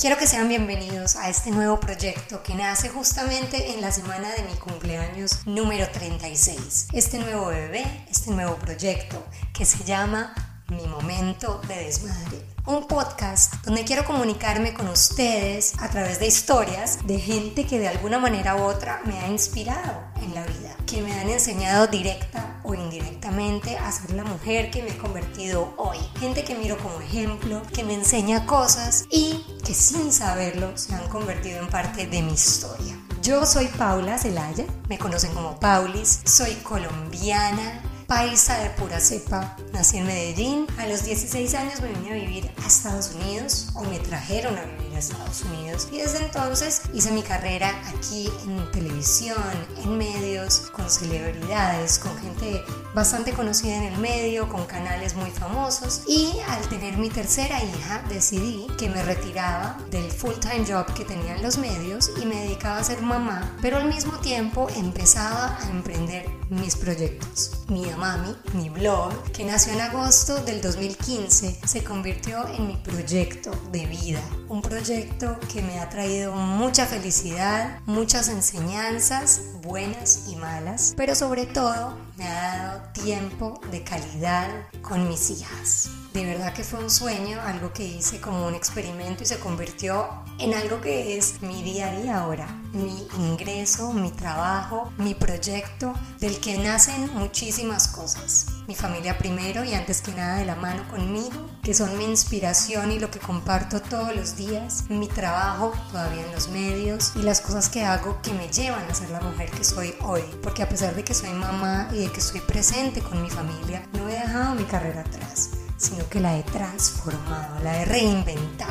Quiero que sean bienvenidos a este nuevo proyecto que nace justamente en la semana de mi cumpleaños número 36. Este nuevo bebé, este nuevo proyecto que se llama Mi Momento de Desmadre. Un podcast donde quiero comunicarme con ustedes a través de historias de gente que de alguna manera u otra me ha inspirado en la vida, que me han enseñado directa indirectamente a ser la mujer que me he convertido hoy. Gente que miro como ejemplo, que me enseña cosas y que sin saberlo se han convertido en parte de mi historia. Yo soy Paula Zelaya, me conocen como Paulis, soy colombiana, paisa de pura cepa. Nací en Medellín. A los 16 años me vine a vivir a Estados Unidos o me trajeron a vivir Estados Unidos. Y desde entonces hice mi carrera aquí en televisión, en medios, con celebridades, con gente bastante conocida en el medio, con canales muy famosos. Y al tener mi tercera hija decidí que me retiraba del full-time job que tenía en los medios y me dedicaba a ser mamá, pero al mismo tiempo empezaba a emprender mis proyectos. Mi Mami, mi blog, que nació en agosto del 2015, se convirtió en mi proyecto de vida. Un proyecto que me ha traído mucha felicidad, muchas enseñanzas, buenas y malas, pero sobre todo me ha dado tiempo de calidad con mis hijas. De verdad que fue un sueño, algo que hice como un experimento y se convirtió en algo que es mi día a día ahora, mi ingreso, mi trabajo, mi proyecto, del que nacen muchísimas cosas. Mi familia primero y antes que nada de la mano conmigo, que son mi inspiración y lo que comparto todos los días, mi trabajo todavía en los medios y las cosas que hago que me llevan a ser la mujer que soy hoy, porque a pesar de que soy mamá y de que estoy presente con mi familia, no he dejado mi carrera atrás sino que la he transformado, la he reinventado,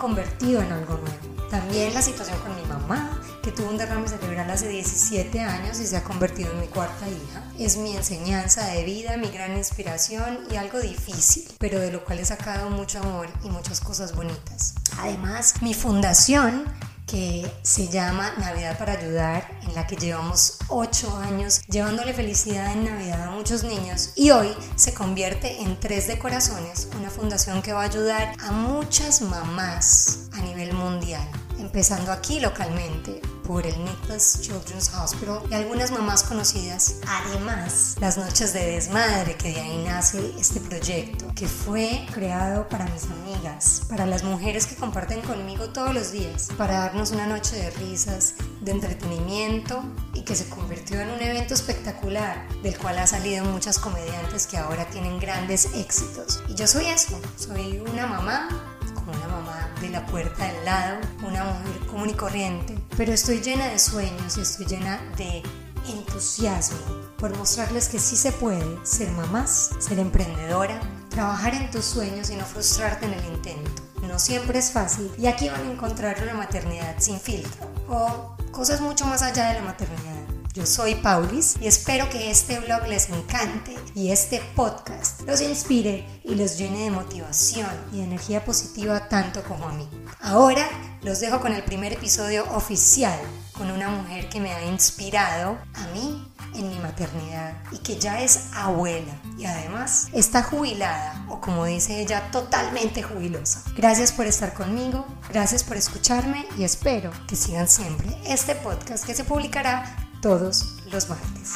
convertido en algo nuevo. También la situación con mi mamá, que tuvo un derrame cerebral hace 17 años y se ha convertido en mi cuarta hija, es mi enseñanza de vida, mi gran inspiración y algo difícil, pero de lo cual he sacado mucho amor y muchas cosas bonitas. Además, mi fundación que se llama Navidad para Ayudar, en la que llevamos 8 años llevándole felicidad en Navidad a muchos niños y hoy se convierte en Tres de Corazones, una fundación que va a ayudar a muchas mamás a nivel mundial, empezando aquí localmente por el Nicholas Children's Hospital y algunas mamás conocidas. Además, las noches de desmadre, que de ahí nace este proyecto, que fue creado para mis amigas, para las mujeres que comparten conmigo todos los días, para darnos una noche de risas, de entretenimiento y que se convirtió en un evento espectacular, del cual ha salido muchas comediantes que ahora tienen grandes éxitos. Y yo soy eso, soy una mamá como una mamá de la puerta del lado, una mujer común y corriente, pero estoy llena de sueños y estoy llena de entusiasmo por mostrarles que sí se puede ser mamás, ser emprendedora, trabajar en tus sueños y no frustrarte en el intento. No siempre es fácil y aquí van a encontrar una maternidad sin filtro o cosas mucho más allá de la maternidad. Yo soy Paulis y espero que este blog les encante y este podcast los inspire y los llene de motivación y de energía positiva tanto como a mí. Ahora los dejo con el primer episodio oficial con una mujer que me ha inspirado a mí en mi maternidad y que ya es abuela y además está jubilada o como dice ella totalmente jubilosa. Gracias por estar conmigo, gracias por escucharme y espero que sigan siempre este podcast que se publicará todos los martes.